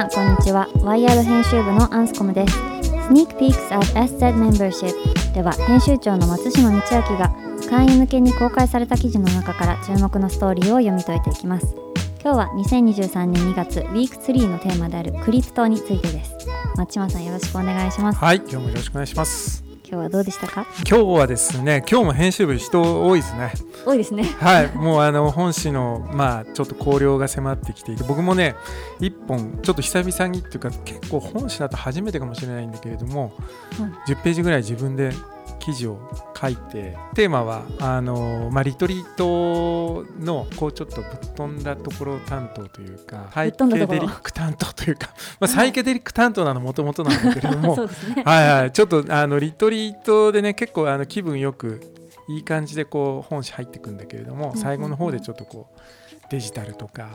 さんこんにちは。ワイヤード編集部のアンスコムです。Sneak Peeks at SZ Membership では編集長の松島道明が会員向けに公開された記事の中から注目のストーリーを読み解いていきます。今日は2023年2月ウィーク3のテーマであるクリプトについてです。松島さんよろしくお願いします。はい今日もよろしくお願いします。今日はどうでしたか？今日はですね今日も編集部人多いですね多いですね。はい。もうあの本誌のまあちょっと考慮が迫ってきていて僕もね一本ちょっと久々にっていうか結構本誌だと初めてかもしれないんだけれども、はい、10ページぐらい自分で記事を書いてテーマはあの、まあ、リトリートのこうちょっとぶっ飛んだところ担当というかサイケデリック担当というか、まあ、サイケデリック担当なのもともとなんだけれども、ね、はいはい。ちょっとあのリトリートでね結構あの気分よくいい感じでこう本誌入ってくんだけれども最後の方でちょっとこうデジタルとか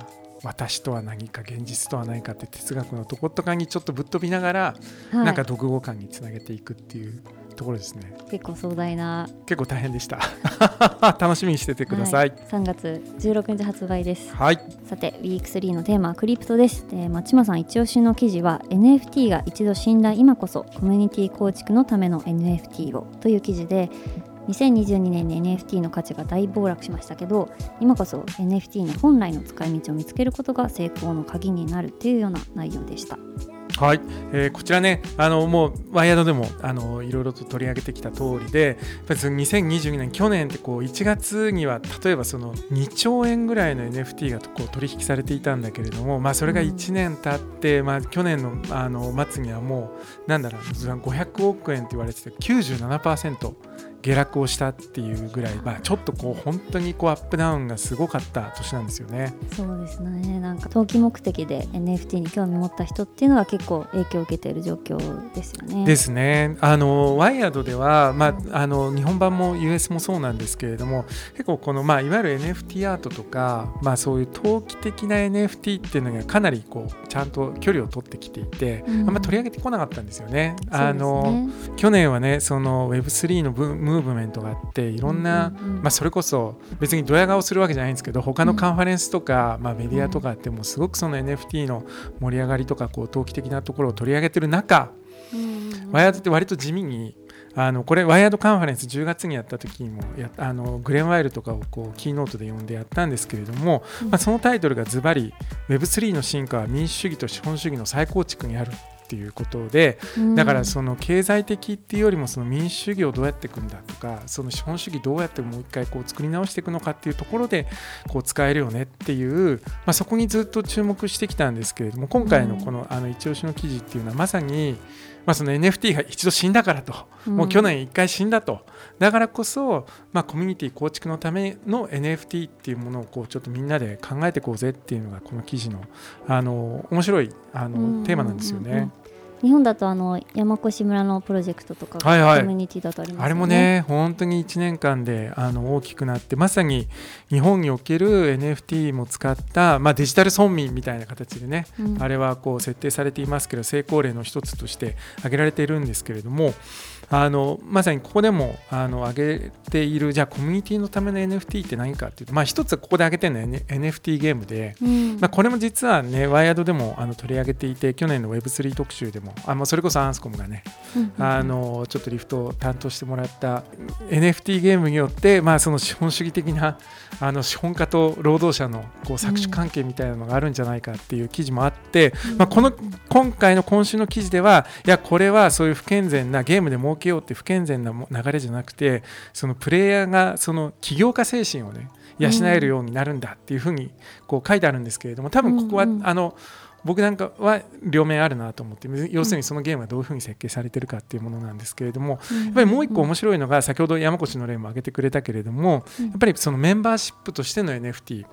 私とは何か現実とは何かって哲学のとことかにちょっとぶっ飛びながら、はい、なんか読語感につなげていくっていうところですね。結構壮大な。結構大変でした。楽しみにしててください、はい、3月16日発売です。はい。さてウィーク3のテーマはクリプトです。で松島さん一押しの記事は NFT が一度死んだ今こそコミュニティ構築のための NFT をという記事で2022年に NFT の価値が大暴落しましたけど今こそ NFT の本来の使い道を見つけることが成功の鍵になるというような内容でした。はい、えー、こちらね、あのもうワイヤードでもあのいろいろと取り上げてきた通りで、やっぱりその2022年、去年ってこう1月には例えばその2兆円ぐらいの NFT がこう取引されていたんだけれども、まあ、それが1年経って、うん、まあ、去年のあの末にはもう、なんだろう、500億円って言われてて、97%。下落をしたっていうぐらい、まあ、ちょっとこう本当にこうアップダウンがすごかった年なんですよね。そうですねなんか投機目的で NFT に興味持った人っていうのは結構影響を受けている状況ですよね。ですね。あのワイヤードでは、まあ、あの日本版も US もそうなんですけれども結構この、まあ、いわゆる NFT アートとか、まあ、そういう投機的な NFT っていうのがかなりこうちゃんと距離を取ってきていて、うん、あんま取り上げてこなかったんですよね。あの、去年はねその Web3 のムムーブメントがあっていろんな、まあ、それこそ別にドヤ顔するわけじゃないんですけど他のカンファレンスとか、まあ、メディアとかってもすごくその NFT の盛り上がりとかこう投機的なところを取り上げてる中、ワイヤードって割と地味にあのこれワイヤードカンファレンス10月にやった時にもやあのグレン・ワイルとかをこうキーノートで読んでやったんですけれども、まあ、そのタイトルがズバリ Web3 の進化は民主主義と資本主義の再構築にあるっていうことで、だからその経済的っていうよりもその民主主義をどうやっていくんだとかその資本主義どうやってもう一回こう作り直していくのかっていうところでこう使えるよねっていう、まあ、そこにずっと注目してきたんですけれども今回のこのあの一押しの記事っていうのはまさにまあ、その NFT が一度死んだからと、もう去年1回死んだと、だからこそ、まあ、コミュニティ構築のための NFT っていうものをこうちょっとみんなで考えていこうぜっていうのがこの記事のあの面白いあのテーマなんですよね。日本だとあの山越村のプロジェクトとかコミュニティだとあります、ね。はいはい、あれもね本当に1年間であの大きくなってまさに日本における NFT も使った、まあ、デジタル村民みたいな形でね、うん、あれはこう設定されていますけど成功例の一つとして挙げられているんですけれどもあのまさにここでもあの挙げているじゃあコミュニティのための NFT って何かっていうと、まあ、一つここで挙げてるのは、N、NFT ゲームで、うん、まあ、これも実はねワイヤードでもあの取り上げていて去年の Web3 特集でもあもそれこそアンスコムがね、うん、あのちょっとリフトを担当してもらった NFT ゲームによって、まあ、その資本主義的なあの資本家と労働者のこう搾取関係みたいなのがあるんじゃないかっていう記事もあって、うん、まあ、この今回の今週の記事ではいやこれはそういう不健全なゲームで儲けようって不健全な流れじゃなくてそのプレイヤーがその起業家精神をね養えるようになるんだっていうふうにこう書いてあるんですけれども多分ここは、あの僕なんかは両面あるなと思って要するにそのゲームがどういうふうに設計されてるかっていうものなんですけれども、やっぱりもう一個面白いのが先ほど山越の例も挙げてくれたけれども、やっぱりそのメンバーシップとしての NFT、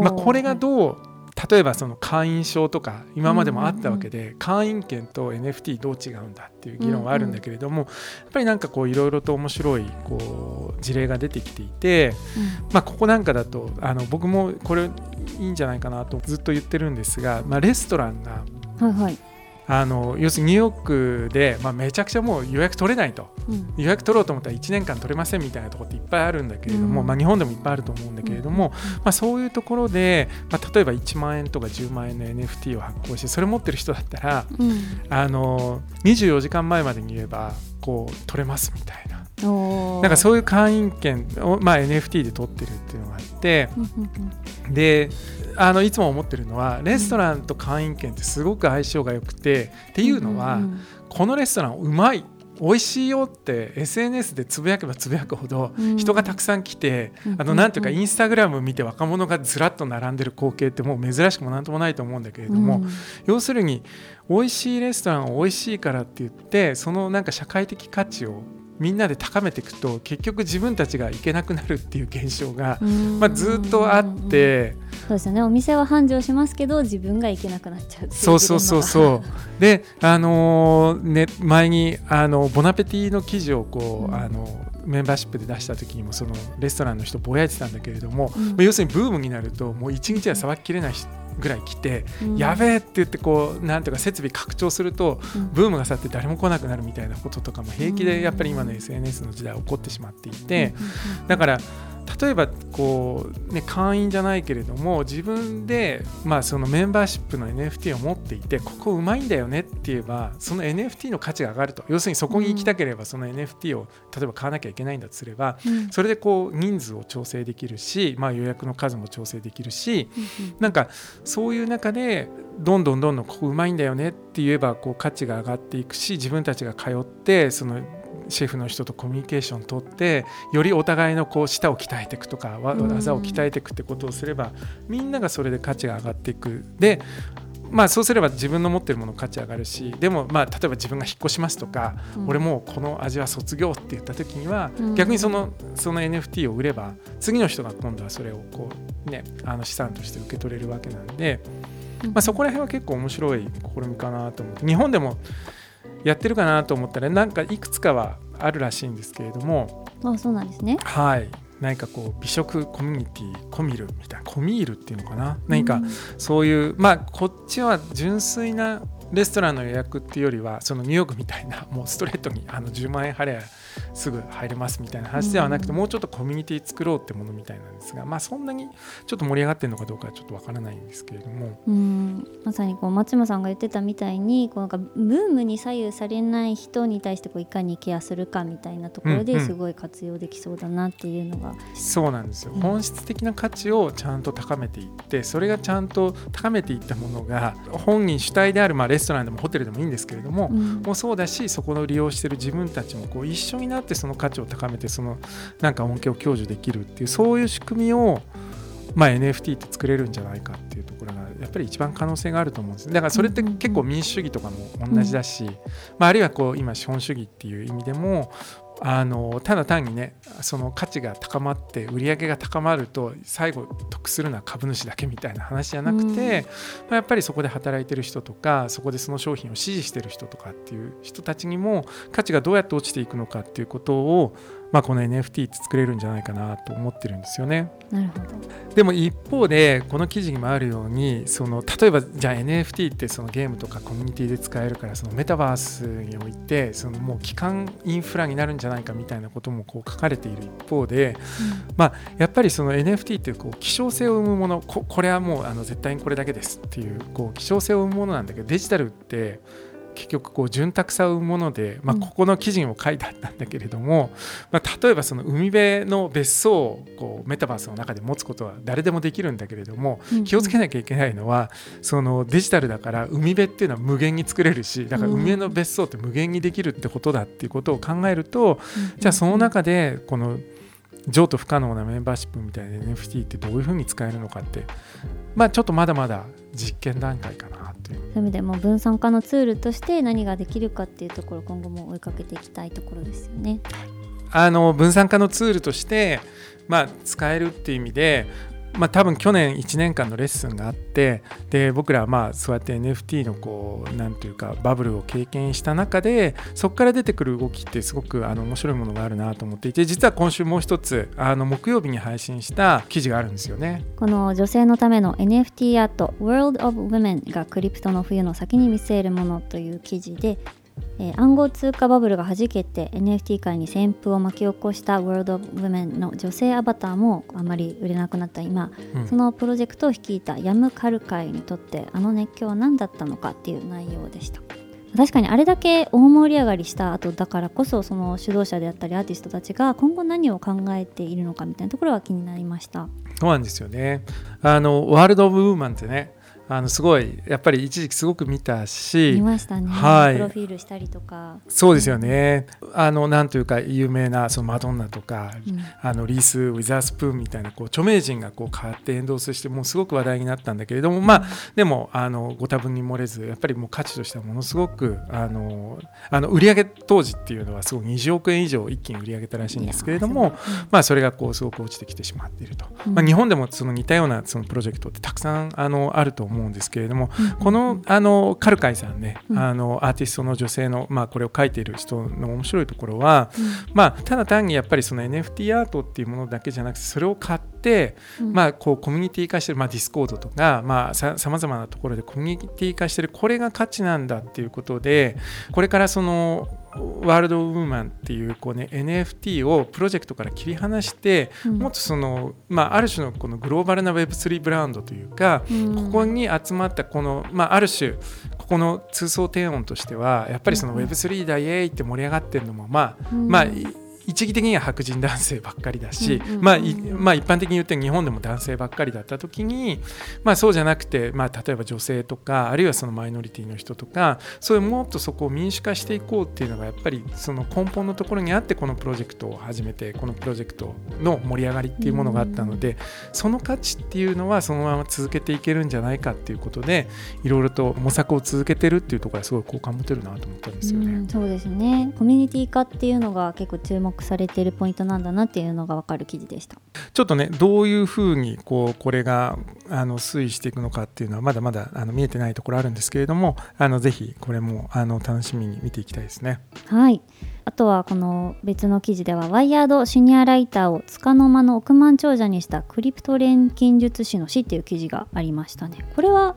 まあ、これがどう例えばその会員証とか今までもあったわけで、会員権と NFT どう違うんだっていう議論はあるんだけれども、やっぱりなんかこういろいろと面白いこう事例が出てきていて、まあ、ここなんかだとあの僕もこれいいんじゃないかなとずっと言ってるんですが、まあ、レストランが、はいはいあの要するにニューヨークで、まあ、めちゃくちゃもう予約取れないと、うん、予約取ろうと思ったら1年間取れませんみたいなところっていっぱいあるんだけれども、うん、まあ、日本でもいっぱいあると思うんだけれども、うん、まあ、そういうところで、まあ、例えば1万円とか10万円の NFT を発行してそれ持ってる人だったら、あの24時間前までに言えばこう取れますみたいな。なんかそういう会員権を、まあ、NFT で取ってるっていうのがあってであのいつも思ってるのはレストランと会員権ってすごく相性が良くてっていうのは、このレストランうまい美味しいよって SNS でつぶやけば つぶやくほど人がたくさん来て、あのなんていうかインスタグラム見て若者がずらっと並んでる光景ってもう珍しくもなんともないと思うんだけれども、要するに美味しいレストランを美味しいからって言ってそのなんか社会的価値をみんなで高めていくと結局自分たちが行けなくなるっていう現象が、まあ、ずっとあってそうですよね。お店は繁盛しますけど自分が行けなくなっちゃうそうそうそうそう。であのー、ね前にあのボナペティの記事をこう、うん、あのメンバーシップで出した時にもそのレストランの人ぼやいてたんだけれども、うん、要するにブームになるともう一日はさばききれないぐらい来て、うん、やべえって言ってこうなんていうか設備拡張すると、うん、ブームが去って誰も来なくなるみたいなこととかも平気でやっぱり今の SNS の時代起こってしまっていて、だから例えばこう、ね、会員じゃないけれども自分で、まあ、そのメンバーシップの NFT を持っていてここうまいんだよねって言えばその NFT の価値が上がると。要するにそこに行きたければその NFT を例えば買わなきゃいけないんだとすれば、それでこう人数を調整できるし、まあ、予約の数も調整できるし、なんかそういう中でどんどんどんどんここうまいんだよねって言えばこう価値が上がっていくし自分たちが通ってそのシェフの人とコミュニケーション取ってよりお互いのこう舌を鍛えていくとか技を鍛えていくってことをすればみんながそれで価値が上がっていく。でまあそうすれば自分の持ってるもの価値上がるしでもまあ例えば自分が引っ越しますとか、うん、俺もうこの味は卒業って言った時には、うん、逆にそのその NFT を売れば次の人が今度はそれをこうねあの資産として受け取れるわけなんで、まあ、そこら辺は結構面白い試みかなと思って。日本でもやってるかなと思ったらなんかいくつかはあるらしいんですけれども。あそうなんですね。はい。何かこう美食コミュニティコミルみたいなコミールっていうのかな。何かそういうまあこっちは純粋なレストランの予約っていうよりはそのニューヨークみたいなもうストレートにあの10万円払えすぐ入れますみたいな話ではなくて、もうちょっとコミュニティ作ろうってものみたいなんですが、まあ、そんなにちょっと盛り上がってるのかどうかはちょっとわからないんですけれども。うん。まさにこう松山さんが言ってたみたいにこうなんかブームに左右されない人に対してこういかにケアするかみたいなところですごい活用できそうだなっていうのが、うんうん、そうなんですよ、うん、本質的な価値をちゃんと高めていってそれがちゃんと高めていったものが本人主体である、まあ、レストランでもホテルでもいいんですけれども、うん、もうそうだしそこの利用してる自分たちもこう一緒になってその価値を高めてそのなんか恩恵を享受できるっていうそういう仕組みをまあ、NFT って作れるんじゃないかっていうところがやっぱり一番可能性があると思うんです。だからそれって結構民主主義とかも同じだし、まあ、あるいはこう今資本主義っていう意味でもあのただ単にねその価値が高まって売り上げが高まると最後得するのは株主だけみたいな話じゃなくて、まあ、やっぱりそこで働いてる人とかそこでその商品を支持してる人とかっていう人たちにも価値がどうやって落ちていくのかっていうことをまあ、この NFT って作れるんじゃないかなと思ってるんですよね。なるほどでも一方でこの記事にもあるようにその例えばじゃあ NFT ってそのゲームとかコミュニティで使えるからそのメタバースにおいてそのもう基幹インフラになるんじゃないかみたいなこともこう書かれている一方で、うん、まあ、やっぱりその NFT ってこう希少性を生むものここれはもうあの絶対にこれだけですっていうこう希少性を生むものなんだけどデジタルって結局こう潤沢さを生むもので、まあ、ここの記事にも書いてあったんだけれども、まあ、例えばその海辺の別荘をこうメタバースの中で持つことは誰でもできるんだけれども気をつけなきゃいけないのはそのデジタルだから海辺っていうのは無限に作れるしだから海辺の別荘って無限にできるってことだっていうことを考えるとじゃあその中でこの譲渡不可能なメンバーシップみたいな NFT ってどういうふうに使えるのかってまあちょっとまだまだ実験段階かなそういう意味でも分散化のツールとして何ができるかっていうところ今後も追いかけていきたいところですよね。あの分散化のツールとして、まあ、使えるっていう意味でまあ、多分去年1年間のレッスンがあってで僕らはまあそうやって NFT のこうなんていうかバブルを経験した中でそこから出てくる動きってすごくあの面白いものがあるなと思っていて実は今週もう一つあの木曜日に配信した記事があるんですよね。この女性のための NFT アート World of Women がクリプトの冬の先に見据えるものという記事でえー、暗号通貨バブルがはじけて NFT 界に旋風を巻き起こした World of Women の女性アバターもあまり売れなくなった今、うん、そのプロジェクトを率いたヤムカル会にとってあの熱狂は何だったのかっていう内容でした。確かにあれだけ大盛り上がりした後だからこそその指導者であったりアーティストたちが今後何を考えているのかみたいなところは気になりました。そうなんですよね。あのワールド・オブ・ウーマンってねあのすごいやっぱり一時期すごく見たし見ましたね、はい、プロフィールしたりとか。そうですよね。あのなんというか有名なそのマドンナとか、うん、あのリース・ウィザースプーンみたいなこう著名人がこう変わってエンドースしてもうすごく話題になったんだけれどもまあでもあのご多分に漏れずやっぱりもう価値としてはものすごくあのあの売上当時っていうのはすごい20億円以上一気に売り上げたらしいんですけれども、まあそれがこうすごく落ちてきてしまっていると、まあ、日本でもその似たようなそのプロジェクトってたくさんあのあると思うんですけれども、このあのカルカイさんね、あのアーティストの女性の、まあ、これを書いている人の面白いところは、まあ、ただ単にやっぱりその NFT アートっていうものだけじゃなくてそれを買って、まあ、こうコミュニティ化してる、まあ、 Discord とか、まあ、さまざまなところでコミュニティ化してるこれが価値なんだっていうことでこれからそのワールドウーマンっていうこう、ね、NFT をプロジェクトから切り離して、うん、もっとその、まあ、ある種のこのグローバルな Web3 ブランドというか、うん、ここに集まったこの、まあ、ある種ここの通奏低音としてはやっぱりその Web3 だイエーイって盛り上がってるのもまあ、まあ一義的には白人男性ばっかりだし、まあ、まあ一般的に言って日本でも男性ばっかりだった時に、まあ、そうじゃなくて、まあ、例えば女性とかあるいはそのマイノリティの人とかそういうもっとそこを民主化していこうっていうのがやっぱりその根本のところにあってこのプロジェクトを始めてこのプロジェクトの盛り上がりっていうものがあったので、その価値っていうのはそのまま続けていけるんじゃないかっていうことでいろいろと模索を続けてるっていうところはすごい好感持てるなと思ったんですよね。うそうですねコミュニティ化っていうのが結構注目されているポイントトなんだなっていうのが分かる記事でしたちょっとねどういうふうにこうこれがあの推移していくのかっていうのはまだまだあの見えてないところあるんですけれどもあのぜひこれもあの楽しみに見ていきたいですね。はいあとはこの別の記事ではワイヤードシニアライターを束の間の億万長者にしたクリプト錬金術師の死っていう記事がありましたね。これは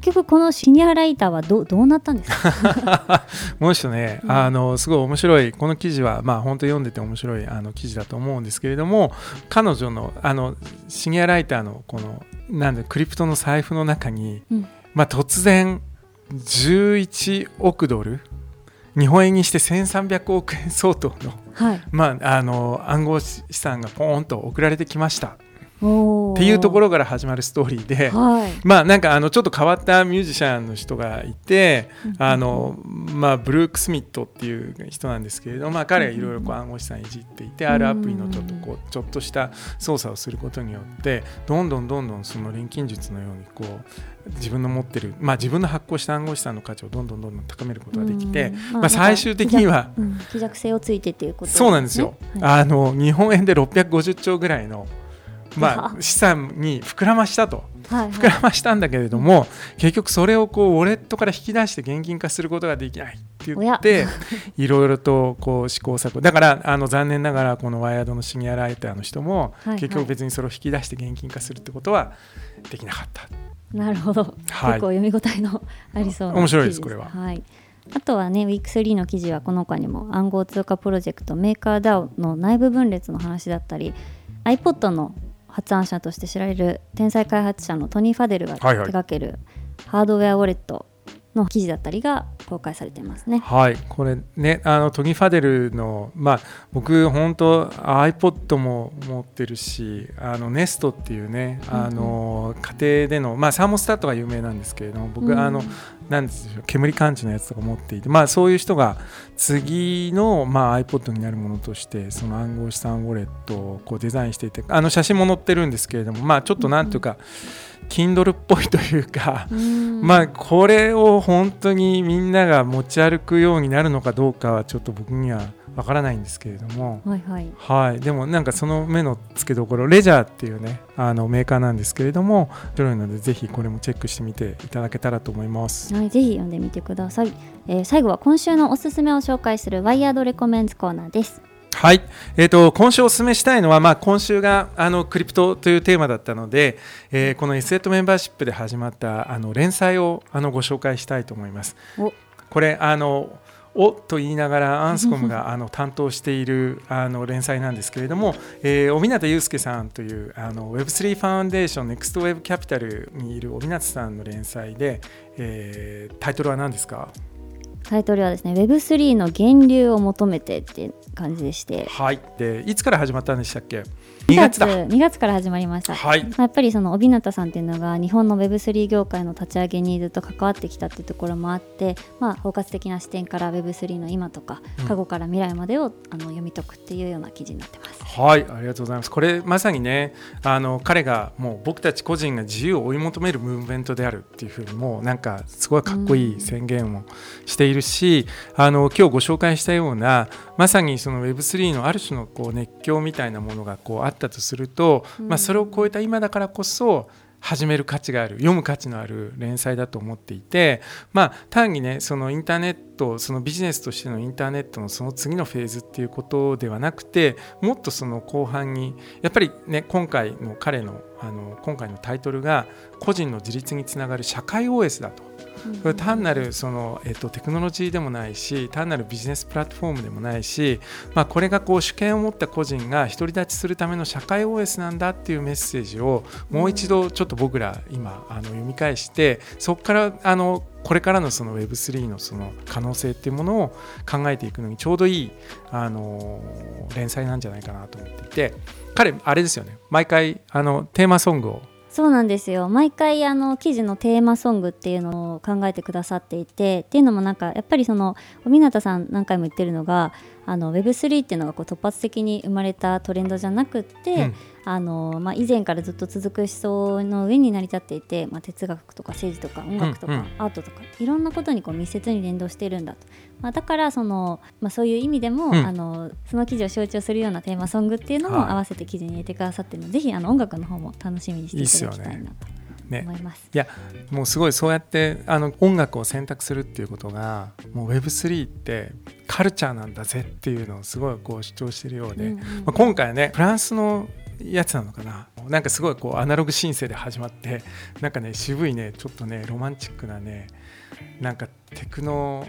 結局このシニアライターはどどうなったんですか？もう一度ね、うん、あのすごい面白いこの記事はまあ本当読んでて面白いあの記事だと思うんですけれども彼女のあのシニアライターのこのなんでクリプトの財布の中に、うん、まあ突然11億ドル日本円にして1300億円相当の,、はい、まあ、あの暗号資産がポーンと送られてきましたっていうところから始まるストーリーで、はい、まあなんかあのちょっと変わったミュージシャンの人がいて、あのまあブルーク・スミットっていう人なんですけれど、まあ、彼がいろいろ暗号資産いじっていて、あるアプリのちょっとこうちょっとした操作をすることによってどんどんどんどんその錬金術のようにこう自分の持ってる、まあ、自分の発行した暗号資産の価値をどんどんどんどん高めることができて、まあ、最終的には、希弱性をついてっていうこと、そうなんですよ、あの日本円で650兆ぐらいのまあ、資産に膨らましたと、はいはい、膨らましたんだけれども、結局それをこうウォレットから引き出して現金化することができないって言っていろいろとこう試行錯誤。だからあの残念ながらこのワイヤードのシニアライターの人も、結局別にそれを引き出して現金化するってことはできなかった。なるほど、はい、結構読み応えのありそうな面白いですこれは。はい。あとはね、ウィーク3の記事はこの他にも暗号通貨プロジェクトメーカー DAO の内部分裂の話だったり iPod の発案者として知られる天才開発者のトニー・ファデルが手掛けるハードウェアウォレットの記事だったりが公開されていますね。はい、これね、あのトニー・ファデルの、まあ、僕、本当、iPod も持ってるし、あの Nest っていうね、あの、うん、家庭での、まあ、サーモスタットが有名なんですけれども、僕、うん、あのなんですよ煙感知のやつとか持っていて、まあ、そういう人が次の、まあ、iPod になるものとしてその暗号資産ウォレットをこうデザインしていてあの写真も載ってるんですけれども、まあ、ちょっとなんていうか、Kindle っぽいというか、まあこれを本当にみんなが持ち歩くようになるのかどうかはちょっと僕にはわからないんですけれども、はいはいはい、でもなんかその目の付けどころレジャーっていうねあのメーカーなんですけれども広いのでぜひこれもチェックしてみていただけたらと思います。はい、ぜひ読んでみてください。えー、最後は今週のおすすめを紹介するワイヤードレコメンズコーナーです。はい、えーと、今週お勧めしたいのは、まあ、今週があのクリプトというテーマだったので、えー、この s ットメンバーシップで始まったあの連載をあのご紹介したいと思います。これあのおと言いながらアンスコムが あの担当しているあの連載なんですけれども、えー、小湊祐介さんというあの Web3 ファウンデーション NEXTWeb キャピタルにいる小湊さんの連載で、えー、タイトルは何ですか？タイトルはですね Web3 の源流を求めてっていう感じでして。はい。でいつから始まったんでしたっけ？2月だ。2月から始まりました、はい。まあ、やっぱりその帯名さんっていうのが日本の Web3 業界の立ち上げにずっと関わってきたっていうところもあって、まあ、包括的な視点から Web3 の今とか過去から未来までを、あの読み解くっていうような記事になってます。はい。ありがとうございます。これまさにねあの彼がもう僕たち個人が自由を追い求めるムーブメントであるっていうふうにもうなんかすごいかっこいい宣言をしているし、うん、あの今日ご紹介したようなまさにその Web3 のある種のこう熱狂みたいなものがこうあったとすると、まあ、それを超えた今だからこそ始める価値がある読む価値のある連載だと思っていて、まあ、単にねそのインターネットそのビジネスとしてのインターネットのその次のフェーズっていうことではなくてもっとその後半にやっぱりね今回の彼のあの今回のタイトルが個人の自立につながる社会 OS だと。これ単なるその、えっと、テクノロジーでもないし単なるビジネスプラットフォームでもないし、まあ、これがこう主権を持った個人が独り立ちするための社会 OS なんだっていうメッセージをもう一度ちょっと僕ら今あの読み返してそこからあのこれからのその Web3 のその可能性っていうものを考えていくのにちょうどいいあの連載なんじゃないかなと思っていて彼あれですよね。毎回あのテーマソングをそうなんですよ。毎回あの記事のテーマソングっていうのを考えてくださっていてっていうのもなんかやっぱりその小湊さん何回も言ってるのがあの Web3 っていうのがこう突発的に生まれたトレンドじゃなくって、うん、あのまあ、以前からずっと続く思想の上に成り立っていて、まあ、哲学とか政治とか音楽とかアートとか、いろんなことにこう密接に連動しているんだと、まあ、だからその、まあ、そういう意味でも、うん、あのその記事を象徴するようなテーマソングっていうのも合わせて記事に入れてくださってるので、はい、ぜひあの音楽の方も楽しみにしていただきたいなと。ね、いやもうすごいそうやってあの音楽を選択するっていうことがもう Web3 ってカルチャーなんだぜっていうのをすごいこう主張しているようで、うんうん、まあ、今回はねフランスのやつなのかな。なんかすごいこうアナログ申請で始まってなんかね渋いねちょっとねロマンチックなねなんかテクノ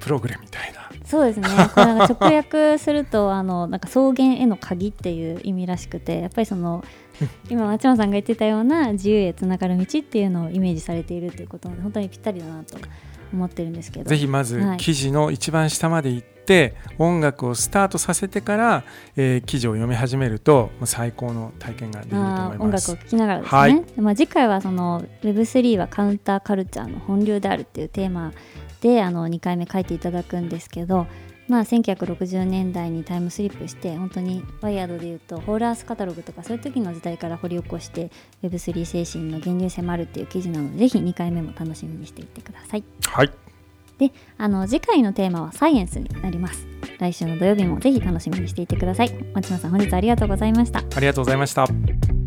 プログレみたいな。そうですね。これなんか直訳するとあのなんか草原への鍵っていう意味らしくてやっぱりその 今松山さんが言ってたような自由へつながる道っていうのをイメージされているということで本当にぴったりだなと思ってるんですけど。ぜひまず記事の一番下まで行って、音楽をスタートさせてから、えー、記事を読み始めると最高の体験ができると思います。音楽を聴きながらですね、はい、まあ、次回はその Web3 はカウンターカルチャーの本流であるっていうテーマであの2回目書いていただくんですけどまあ、1960年代にタイムスリップして本当にワイヤードでいうとホールアースカタログとかそういう時の時代から掘り起こして Web3 精神の源流迫るっていう記事なのでぜひ2回目も楽しみにしていってください。はい。であの次回のテーマはサイエンスになります。来週の土曜日もぜひ楽しみにしていてください。町野さん本日ありがとうございました。ありがとうございました